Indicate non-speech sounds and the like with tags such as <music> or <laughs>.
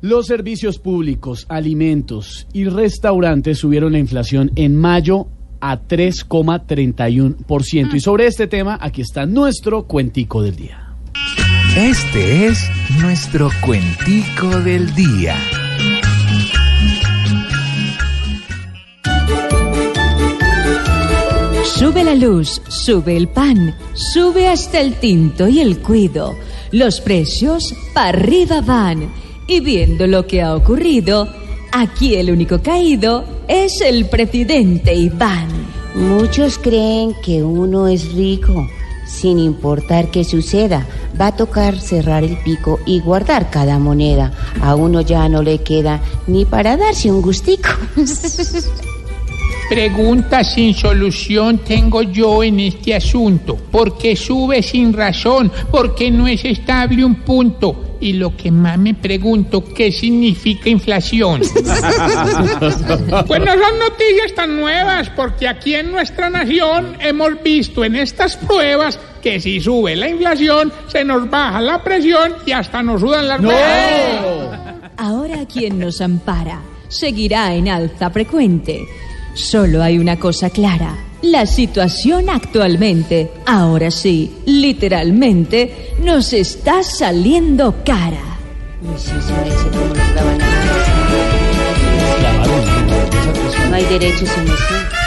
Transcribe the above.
Los servicios públicos, alimentos y restaurantes subieron la inflación en mayo a 3,31%. Y sobre este tema, aquí está nuestro cuentico del día. Este es nuestro cuentico del día. Sube la luz, sube el pan, sube hasta el tinto y el cuido. Los precios para arriba van. Y viendo lo que ha ocurrido, aquí el único caído es el presidente Iván. Muchos creen que uno es rico, sin importar qué suceda. Va a tocar cerrar el pico y guardar cada moneda. A uno ya no le queda ni para darse un gustico. <laughs> Pregunta sin solución tengo yo en este asunto. ¿Por qué sube sin razón? ¿Por qué no es estable un punto? Y lo que más me pregunto, ¿qué significa inflación? <laughs> pues no son noticias tan nuevas, porque aquí en nuestra nación hemos visto en estas pruebas que si sube la inflación, se nos baja la presión y hasta nos sudan las ¡No! Ahora quien nos ampara seguirá en alza frecuente. Solo hay una cosa clara. La situación actualmente, ahora sí, literalmente, nos está saliendo cara. No hay derechos en eso.